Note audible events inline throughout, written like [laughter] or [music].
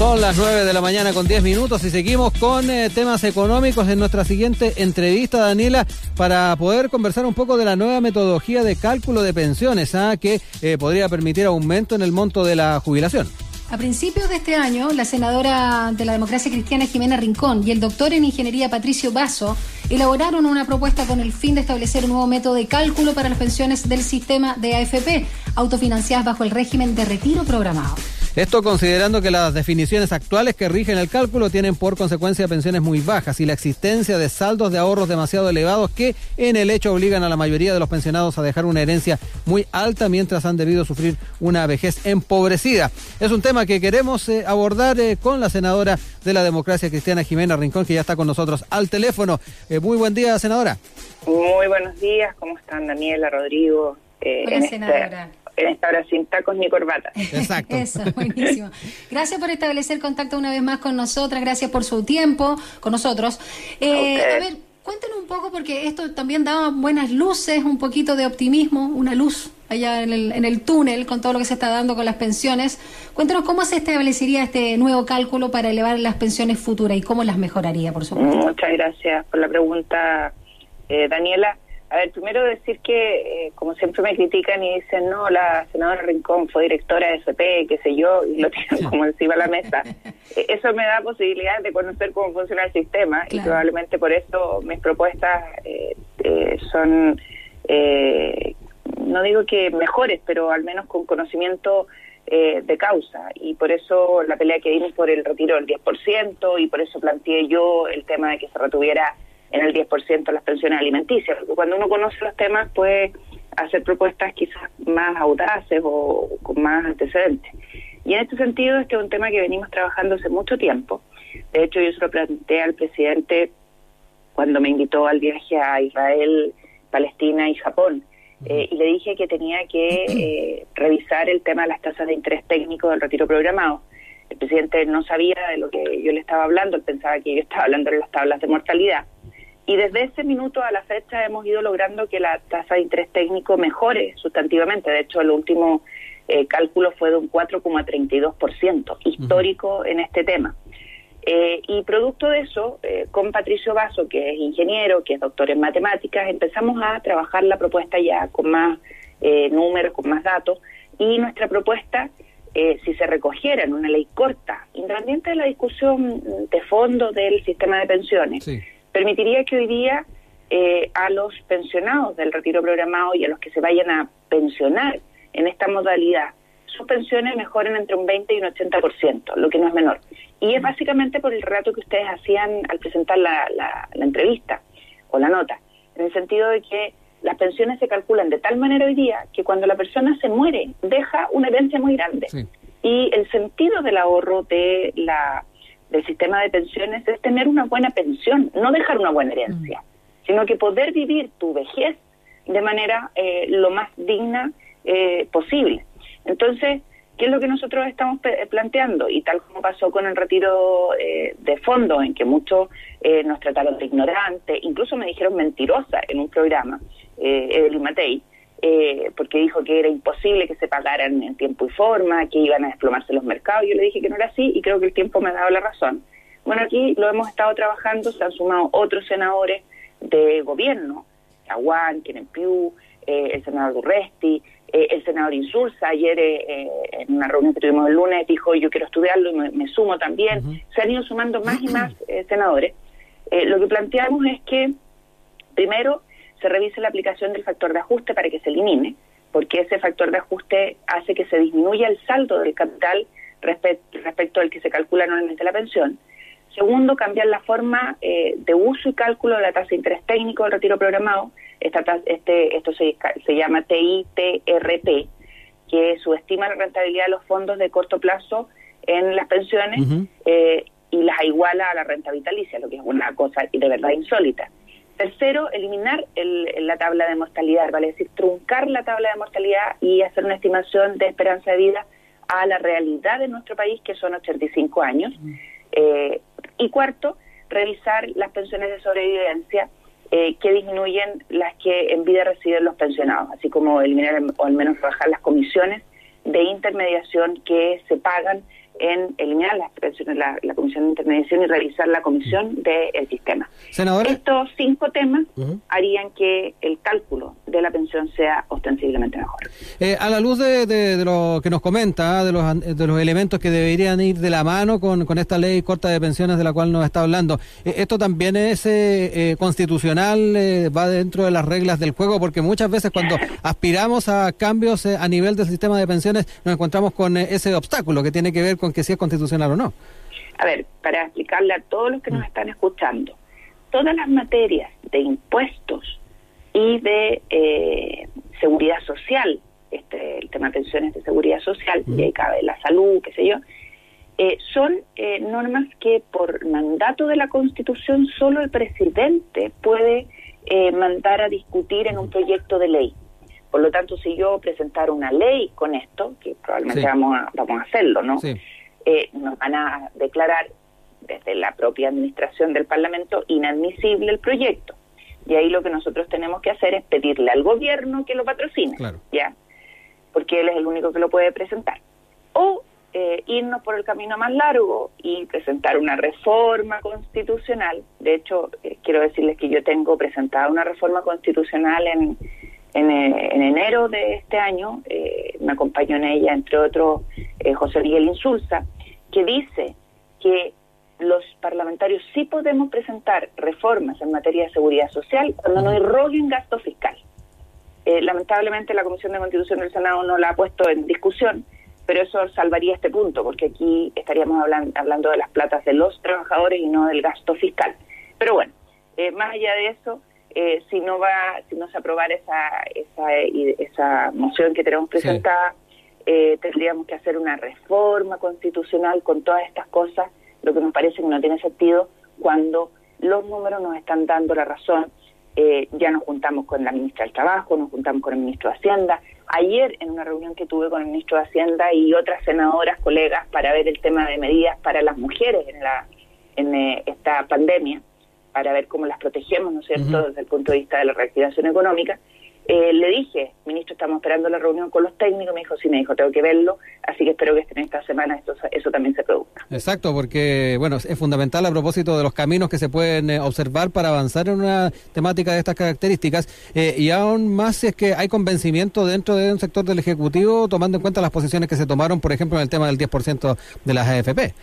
Son las 9 de la mañana con 10 minutos y seguimos con eh, temas económicos en nuestra siguiente entrevista, Daniela, para poder conversar un poco de la nueva metodología de cálculo de pensiones, ¿ah? que eh, podría permitir aumento en el monto de la jubilación. A principios de este año, la senadora de la democracia cristiana Jimena Rincón y el doctor en ingeniería Patricio Basso elaboraron una propuesta con el fin de establecer un nuevo método de cálculo para las pensiones del sistema de AFP, autofinanciadas bajo el régimen de retiro programado. Esto considerando que las definiciones actuales que rigen el cálculo tienen por consecuencia pensiones muy bajas y la existencia de saldos de ahorros demasiado elevados que en el hecho obligan a la mayoría de los pensionados a dejar una herencia muy alta mientras han debido sufrir una vejez empobrecida. Es un tema que queremos eh, abordar eh, con la senadora de la democracia cristiana Jimena Rincón, que ya está con nosotros al teléfono. Eh, muy buen día, senadora. Muy buenos días, ¿cómo están Daniela, Rodrigo? Hola, este senadora en esta hora sin tacos ni corbata. Exacto. [laughs] Eso, buenísimo. Gracias por establecer contacto una vez más con nosotras, gracias por su tiempo con nosotros. Eh, a ver, cuéntenos un poco, porque esto también da buenas luces, un poquito de optimismo, una luz allá en el, en el túnel con todo lo que se está dando con las pensiones. Cuéntenos cómo se establecería este nuevo cálculo para elevar las pensiones futuras y cómo las mejoraría, por supuesto. Muchas gracias por la pregunta, eh, Daniela. A ver, primero decir que, eh, como siempre me critican y dicen, no, la senadora Rincón fue directora de SP, qué sé yo, y lo tienen como encima de la mesa. [laughs] Eh, eso me da posibilidad de conocer cómo funciona el sistema y probablemente por eso mis propuestas eh, son, no digo que mejores, pero al menos con conocimiento de causa. Y por eso la pelea que dimos por el retiro del 10% y por eso planteé yo el tema de que se retuviera en el 10% las pensiones alimenticias, porque cuando uno conoce los temas puede hacer propuestas quizás más audaces o con más antecedentes. Y en este sentido, este es un tema que venimos trabajando hace mucho tiempo. De hecho, yo se lo planteé al presidente cuando me invitó al viaje a Israel, Palestina y Japón. Eh, y le dije que tenía que [clears throat] eh, revisar el tema de las tasas de interés técnico del retiro programado. El presidente no sabía de lo que yo le estaba hablando, él pensaba que yo estaba hablando de las tablas de mortalidad. Y desde ese minuto a la fecha hemos ido logrando que la tasa de interés técnico mejore sustantivamente. De hecho, el último eh, cálculo fue de un 4,32%, histórico en este tema. Eh, y producto de eso, eh, con Patricio Vaso, que es ingeniero, que es doctor en matemáticas, empezamos a trabajar la propuesta ya con más números, con más datos, y nuestra propuesta, si se recogiera en una ley corta, independiente de la discusión de fondo del sistema de pensiones, permitiría que hoy día eh, a los pensionados del retiro programado y a los que se vayan a pensionar en esta modalidad, sus pensiones mejoren entre un 20 y un 80%, lo que no es menor. Y es básicamente por el relato que ustedes hacían al presentar la, la, entrevista o la nota, en el sentido de que las pensiones se calculan de tal manera hoy día que cuando la persona se muere deja una herencia muy grande. Y el sentido del ahorro de la del sistema de pensiones es tener una buena pensión, no dejar una buena herencia, mm. sino que poder vivir tu vejez de manera eh, lo más digna eh, posible. Entonces, ¿qué es lo que nosotros estamos planteando? Y tal como pasó con el retiro eh, de fondos, en que muchos nos trataron de ignorante, incluso me dijeron mentirosa en un programa, Evelyn Matei, eh, porque dijo que era imposible que se pagaran en tiempo y forma, que iban a desplomarse los mercados. Yo le dije que no era así y creo que el tiempo me ha dado la razón. Bueno, aquí lo hemos estado trabajando, se han sumado otros senadores de gobierno, Aguán, Kenen Piu, eh, el senador Durresti, eh, el senador Insulza, ayer en una reunión que tuvimos el lunes dijo yo quiero estudiarlo y me, sumo también. Se han ido sumando más y más senadores. lo que planteamos es que, primero, se revise la aplicación del factor de ajuste para que se elimine, porque ese factor de ajuste hace que se disminuya el saldo del capital respecto al que se calcula normalmente la pensión. Segundo, cambiar la forma eh, de uso y cálculo de la tasa de interés técnico del retiro programado. Esta este, esto se, llama TITRP, que subestima la rentabilidad de los fondos de corto plazo en las pensiones eh, y las iguala a la renta vitalicia, lo que es una cosa de verdad insólita. Tercero, eliminar la tabla de mortalidad, vale decir, truncar la tabla de mortalidad y hacer una estimación de esperanza de vida a la realidad de nuestro país, que son 85 años. Eh, y cuarto, revisar las pensiones de sobrevivencia eh, que disminuyen las que en vida reciben los pensionados, así como eliminar o al menos bajar las comisiones de intermediación que se pagan en eliminar las la, la comisión de intermediación y revisar la comisión del sistema. Estos cinco temas harían que el cálculo de la pensión sea ostensiblemente mejor. Eh, a la luz de, lo que nos comenta, de los, de los elementos que deberían ir de la mano con, con esta ley corta de pensiones de la cual nos está hablando, eh, ¿esto también es eh, constitucional, va dentro de las reglas del juego? Porque muchas veces cuando [laughs] aspiramos a cambios a nivel del sistema de pensiones nos encontramos con ese obstáculo que tiene que ver con que si es constitucional o no. A ver, para explicarle a todos los que nos mm. están escuchando, todas las materias de impuestos y de eh, seguridad social, este, el tema de pensiones de seguridad social, y ahí cabe la salud, qué sé yo, eh, son eh, normas que por mandato de la Constitución solo el presidente puede mandar a discutir en un proyecto de ley. Por lo tanto, si yo presentara una ley con esto, que probablemente vamos, a, vamos a hacerlo, ¿no? Nos van a declarar desde la propia administración del Parlamento inadmisible el proyecto. Y ahí lo que nosotros tenemos que hacer es pedirle al gobierno que lo patrocine, ¿ya? Porque él es el único que lo puede presentar. O eh, irnos por el camino más largo y presentar una reforma constitucional. De hecho, eh, quiero decirles que yo tengo presentada una reforma constitucional en, en, eh, enero de este año. me acompañó en ella, entre otros, José Miguel Insulza, que dice que los parlamentarios sí podemos presentar reformas en materia de seguridad social cuando no irroguen gasto fiscal. Eh, lamentablemente la Comisión de Constitución del Senado no la ha puesto en discusión, pero eso salvaría este punto, porque aquí estaríamos hablando de las platas de los trabajadores y no del gasto fiscal. Pero bueno, eh, más allá de eso, eh, si no va, si no se aprobara esa, esa, esa moción que tenemos presentada, tendríamos que hacer una reforma constitucional con todas estas cosas lo que nos parece que no tiene sentido cuando los números nos están dando la razón. Eh, ya nos juntamos con la ministra del Trabajo, nos juntamos con el ministro de Hacienda. Ayer, en una reunión que tuve con el ministro de Hacienda y otras senadoras, colegas, para ver el tema de medidas para las mujeres en, la, en eh, esta pandemia, para ver cómo las protegemos, ¿no es cierto?, desde el punto de vista de la reactivación económica. Eh, le dije, ministro, estamos esperando la reunión con los técnicos, me dijo, sí, me dijo, tengo que verlo, así que espero que en esta semana esto, eso también se produzca. Exacto, porque, bueno, es fundamental a propósito de los caminos que se pueden eh, observar para avanzar en una temática de estas características, eh, y aún más si es que hay convencimiento dentro de un sector del Ejecutivo, tomando en cuenta las posiciones que se tomaron, por ejemplo, en el tema del 10% de las AFP.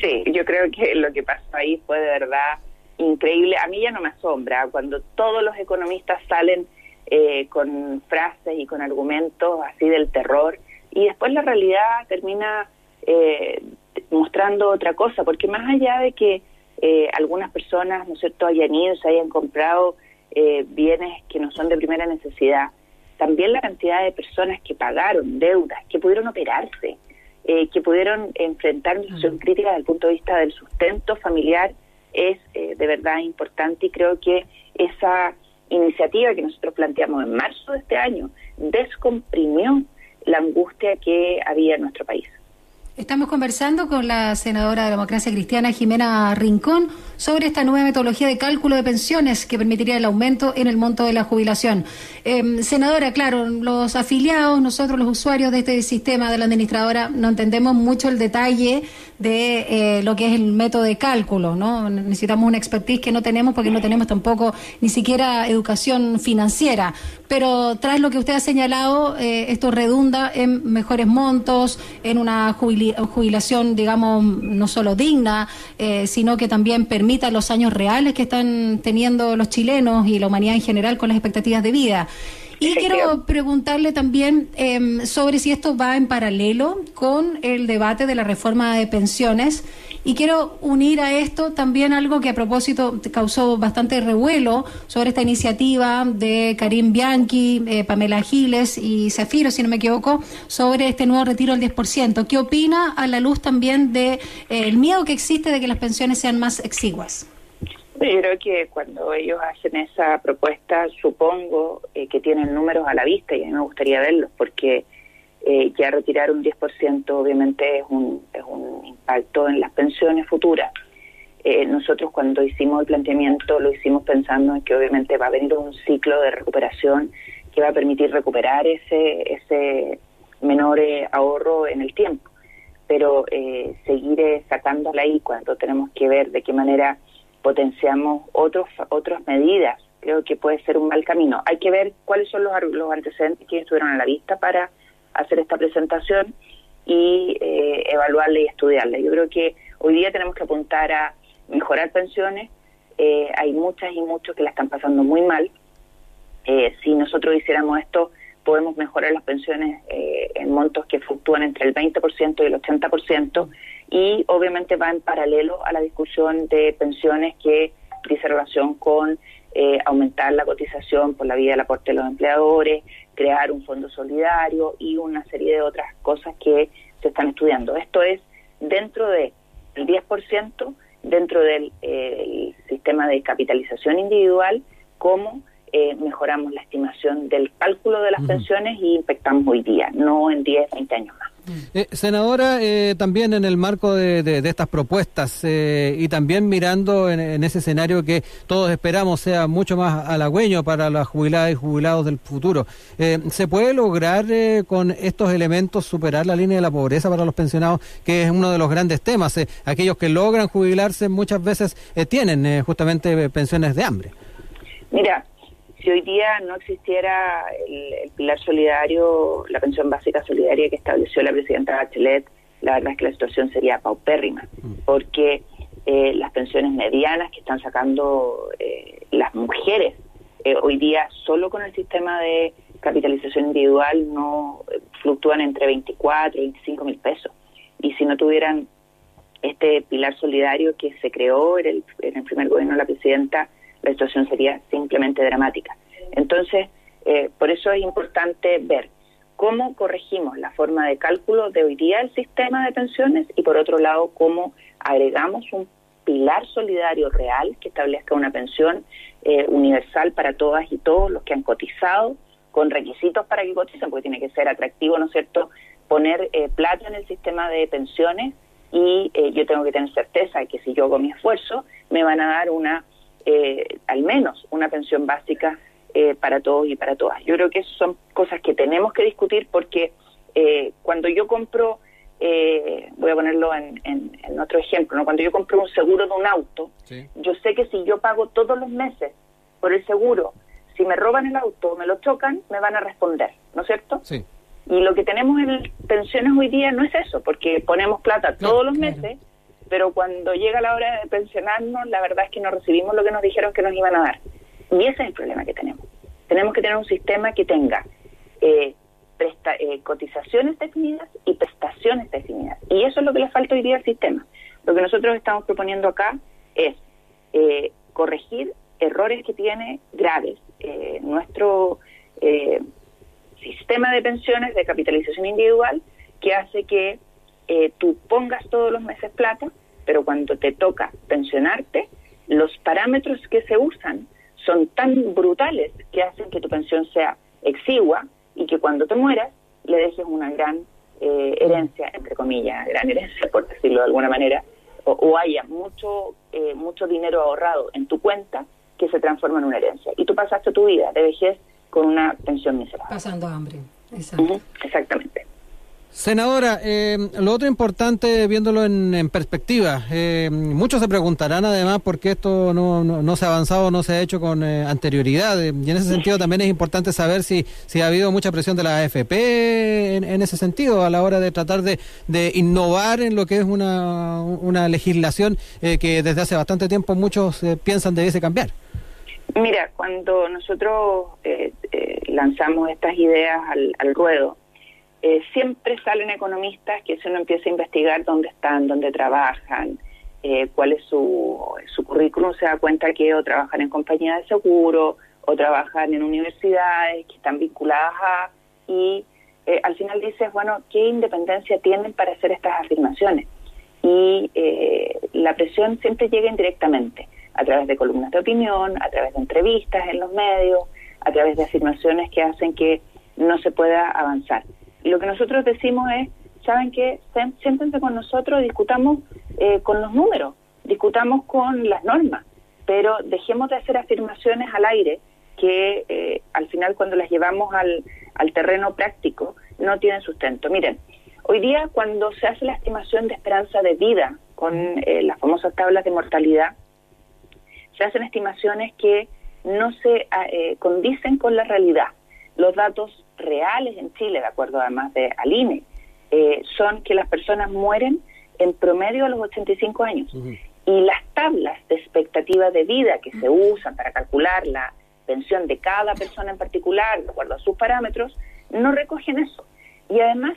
Sí, yo creo que lo que pasó ahí fue de verdad increíble. A mí ya no me asombra cuando todos los economistas salen eh, con frases y con argumentos así del terror, y después la realidad termina eh, mostrando otra cosa, porque más allá de que eh, algunas personas, ¿no es cierto?, hayan ido, se hayan comprado bienes que no son de primera necesidad, también la cantidad de personas que pagaron deudas, que pudieron operarse, que pudieron enfrentar una situación crítica desde el punto de vista del sustento familiar, es de verdad importante y creo que esa iniciativa que nosotros planteamos en marzo de este año descomprimió la angustia que había en nuestro país. Estamos conversando con la senadora de Democracia Cristiana, Jimena Rincón, sobre esta nueva metodología de cálculo de pensiones que permitiría el aumento en el monto de la jubilación. Em, senadora, claro, los afiliados, nosotros los usuarios de este sistema de la administradora, no entendemos mucho el detalle de eh, lo que es el método de cálculo, ¿no? Necesitamos una expertise que no tenemos porque no tenemos tampoco ni siquiera educación financiera. Pero tras lo que usted ha señalado, eh, esto redunda en mejores montos, en una jubilación, digamos, no solo digna, eh, sino que también permita los años reales que están teniendo los chilenos y la humanidad en general con las expectativas de vida. Y quiero preguntarle también em, sobre si esto va en paralelo con el debate de la reforma de pensiones. Y quiero unir a esto también algo que a propósito causó bastante revuelo sobre esta iniciativa de Karim Bianchi, eh, Pamela Giles y Zafiro, si no me equivoco, sobre este nuevo retiro del 10%. ¿Qué opina a la luz también del de, eh, el miedo que existe de que las pensiones sean más exiguas? Yo creo que cuando ellos hacen esa propuesta, supongo eh, que tienen números a la vista y a mí me gustaría verlos, porque eh, ya retirar un 10% obviamente es un, es un impacto en las pensiones futuras. Eh, nosotros cuando hicimos el planteamiento lo hicimos pensando en que obviamente va a venir un ciclo de recuperación que va a permitir recuperar ese, ese menor ahorro en el tiempo. pero eh, seguir eh, sacándola ahí cuando tenemos que ver de qué manera potenciamos otros otras medidas, creo que puede ser un mal camino. Hay que ver cuáles son los, los antecedentes que estuvieron a la vista para hacer esta presentación y eh, evaluarla y estudiarla. Yo creo que hoy día tenemos que apuntar a mejorar pensiones. Eh, hay muchas y muchos que la están pasando muy mal. Eh, si nosotros hiciéramos esto, podemos mejorar las pensiones eh, en montos que fluctúan entre el 20% y el 80% y obviamente va en paralelo a la discusión de pensiones que dice relación con eh, aumentar la cotización por la vía del aporte de los empleadores, crear un fondo solidario y una serie de otras cosas que se están estudiando. Esto es dentro del 10%, dentro del eh, sistema de capitalización individual, como eh, mejoramos la estimación del cálculo de las pensiones y infectamos hoy día, no en 10, 20 años más. Eh, senadora, eh, también en el marco de, estas propuestas eh, y también mirando en, ese escenario que todos esperamos sea mucho más halagüeño para las jubiladas y jubilados del futuro, ¿se puede lograr con estos elementos superar la línea de la pobreza para los pensionados, que es uno de los grandes temas? aquellos que logran jubilarse muchas veces tienen justamente pensiones de hambre. Mira, si hoy día no existiera el, pilar solidario, la pensión básica solidaria que estableció la presidenta Bachelet, la verdad es que la situación sería paupérrima, mm. porque eh, las pensiones medianas que están sacando eh, las mujeres eh, hoy día solo con el sistema de capitalización individual no fluctúan entre 24 y 25 mil pesos. Y si no tuvieran este pilar solidario que se creó en el, en el primer gobierno de la presidenta, la situación sería simplemente dramática. Entonces, eh, por eso es importante ver cómo corregimos la forma de cálculo de hoy día el sistema de pensiones y por otro lado cómo agregamos un pilar solidario real que establezca una pensión eh, universal para todas y todos los que han cotizado con requisitos para que coticen, porque tiene que ser atractivo, ¿no es cierto?, poner eh, plata en el sistema de pensiones y yo tengo que tener certeza de que si yo hago mi esfuerzo me van a dar una eh, al menos una pensión básica eh, para todos y para todas. Yo creo que son cosas que tenemos que discutir porque eh, cuando yo compro, voy a ponerlo en, otro ejemplo, ¿no? cuando yo compro un seguro de un auto, yo sé que si yo pago todos los meses por el seguro, si me roban el auto o me lo chocan, me van a responder, ¿no es cierto? Sí. Y lo que tenemos en pensiones hoy día no es eso, porque ponemos plata todos los meses pero cuando llega la hora de pensionarnos, la verdad es que no recibimos lo que nos dijeron que nos iban a dar. Y ese es el problema que tenemos. Tenemos que tener un sistema que tenga eh, eh, cotizaciones definidas y prestaciones definidas. Y eso es lo que le falta hoy día al sistema. Lo que nosotros estamos proponiendo acá es eh, corregir errores que tiene graves nuestro sistema de pensiones de capitalización individual que hace que eh, tú pongas todos los meses plata, pero cuando te toca pensionarte, los parámetros que se usan son tan brutales que hacen que tu pensión sea exigua y que cuando te mueras le dejes una gran eh, herencia, entre comillas, gran herencia, por decirlo de alguna manera, o, haya mucho, eh, mucho dinero ahorrado en tu cuenta que se transforma en una herencia. Y tú pasaste tu vida de vejez con una pensión miserable. Pasando hambre, exacto. exactamente. Senadora, eh, lo otro importante, viéndolo en, perspectiva, eh, muchos se preguntarán además por qué esto no, no, se ha avanzado, no se ha hecho con eh, anterioridad. Y en ese sentido también es importante saber si, si ha habido mucha presión de la AFP en, ese sentido a la hora de tratar de, de innovar en lo que es una, una legislación que desde hace bastante tiempo muchos piensan debiese cambiar. Mira, cuando nosotros lanzamos estas ideas al ruedo, eh, siempre salen economistas que si uno empieza a investigar dónde están, dónde trabajan, eh, cuál es su, currículum, se da cuenta que o trabajan en compañías de seguro o trabajan en universidades que están vinculadas a... Y eh, al final dices, bueno, ¿qué independencia tienen para hacer estas afirmaciones? Y la presión siempre llega indirectamente, a través de columnas de opinión, a través de entrevistas en los medios, a través de afirmaciones que hacen que no se pueda avanzar. Lo que nosotros decimos es, ¿saben qué? Siéntense con nosotros, discutamos eh, con los números, discutamos con las normas, pero dejemos de hacer afirmaciones al aire que eh, al final cuando las llevamos al, al terreno práctico no tienen sustento. Miren, Hoy día, cuando se hace la estimación de esperanza de vida con eh, las famosas tablas de mortalidad, se hacen estimaciones que no se ah, eh, condicen con la realidad. Los datos reales en Chile, de acuerdo además de Aline, eh, son que las personas mueren en promedio a los 85 años. Y las tablas de expectativa de vida que se usan para calcular la pensión de cada persona en particular, de acuerdo a sus parámetros, no recogen eso. Y además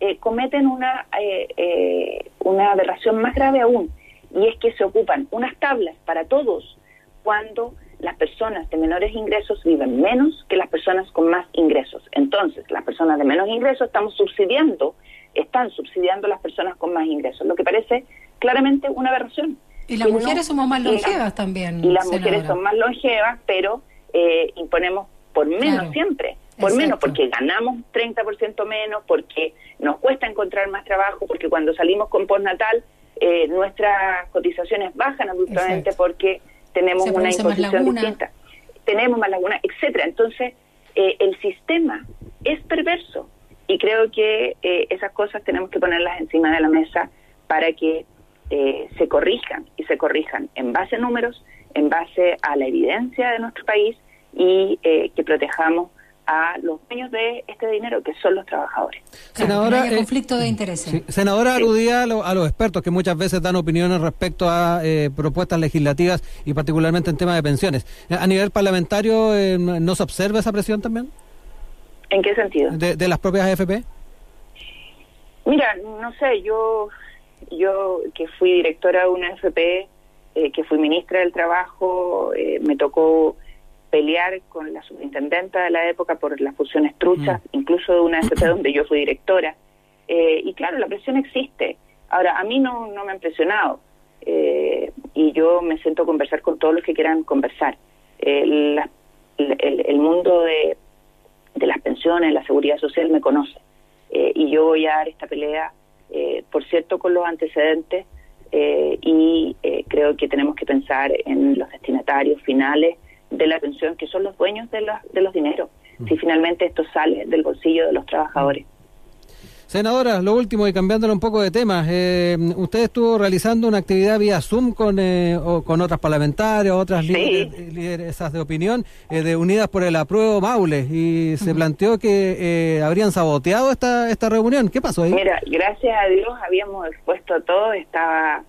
eh, cometen una, eh, eh, una aberración más grave aún, y es que se ocupan unas tablas para todos cuando las personas de menores ingresos viven menos que las personas con más ingresos. Entonces, las personas de menos ingresos estamos subsidiando, están subsidiando a las personas con más ingresos, lo que parece claramente una aberración. Y las mujeres somos más longevas también. Y las mujeres son más longevas, pero eh, imponemos por menos siempre. Por menos, porque ganamos 30% menos, porque nos cuesta encontrar más trabajo, porque cuando salimos con postnatal eh, nuestras cotizaciones bajan abruptamente porque tenemos una imposición distinta. Tenemos más laguna, etcétera. Entonces, eh, el sistema es perverso y creo que eh, esas cosas tenemos que ponerlas encima de la mesa para que eh, se corrijan y se corrijan en base a números, en base a la evidencia de nuestro país y que protejamos a los dueños de este dinero, que son los trabajadores. Senadora, eh, conflicto de intereses. senadora aludía a, los expertos que muchas veces dan opiniones respecto a eh, propuestas legislativas y particularmente en temas de pensiones. ¿A nivel parlamentario eh, no se observa esa presión también? ¿En qué sentido? De, las propias AFP. Mira, no sé, yo, yo que fui directora de una AFP, que fui ministra del Trabajo, me tocó pelear con la superintendenta de la época por las fusiones truchas, mm. incluso de una FP [clears throat] donde yo fui directora. Eh, y claro, la presión existe. Ahora, a mí no, no me han presionado eh, y yo me siento a conversar con todos los que quieran conversar. Eh, el, mundo de, de, las pensiones, la seguridad social me conoce y yo voy a dar esta pelea, por cierto, con los antecedentes y creo que tenemos que pensar en los destinatarios finales de la pensión, que son los dueños de, los de los dineros, si mm. finalmente esto sale del bolsillo de los trabajadores. Senadora, lo último y cambiándole un poco de tema, eh, usted estuvo realizando una actividad vía Zoom con, eh, con otras parlamentarias, otras líderes, de opinión, eh, de Unidas por el Apruebo Maule, y se planteó que habrían saboteado esta, esta reunión. ¿Qué pasó ahí? Mira, gracias a Dios habíamos expuesto todo, estaba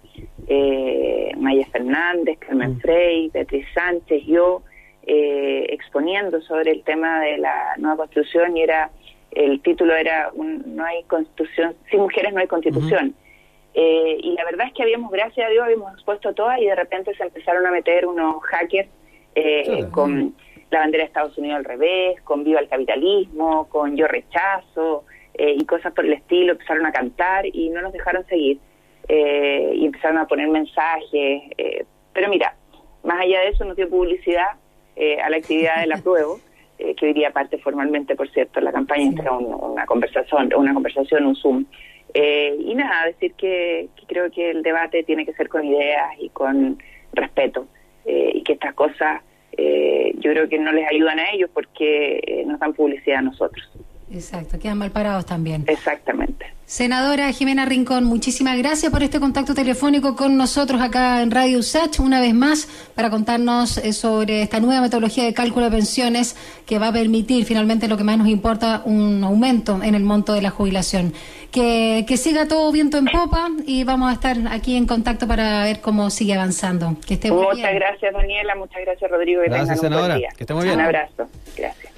Maya Fernández, Carmen mm. Frey, Beatriz Sánchez, yo, exponiendo sobre el tema de la nueva constitución y era el título era No hay constitución, sin mujeres no hay constitución. Eh, y la verdad es que habíamos, gracias a Dios, habíamos expuesto todas y de repente se empezaron a meter unos hackers eh, con la bandera de Estados Unidos al revés, con Viva el Capitalismo, con Yo Rechazo eh, y cosas por el estilo, empezaron a cantar y no nos dejaron seguir y empezaron a poner mensajes. pero mira, más allá de eso nos dio publicidad a la actividad del [laughs] apruebo. Eh, que hoy día parte formalmente, por cierto, la campaña entre una conversación, una conversación, un Zoom. Eh, y nada, decir que, creo que el debate tiene que ser con ideas y con respeto eh, y que estas cosas yo creo que no les ayudan a ellos porque nos dan publicidad a nosotros. Exacto, quedan mal parados también. Exactamente. Senadora Jimena Rincón, muchísimas gracias por este contacto telefónico con nosotros acá en Radio USACH, una vez más, para contarnos eh, sobre esta nueva metodología de cálculo de pensiones que va a permitir finalmente lo que más nos importa, un aumento en el monto de la jubilación. Que, que siga todo viento en popa y vamos a estar aquí en contacto para ver cómo sigue avanzando. Que esté muchas gracias, Daniela, muchas gracias, Rodrigo. gracias, senadora. Que esté muy bien. Un abrazo. Gracias.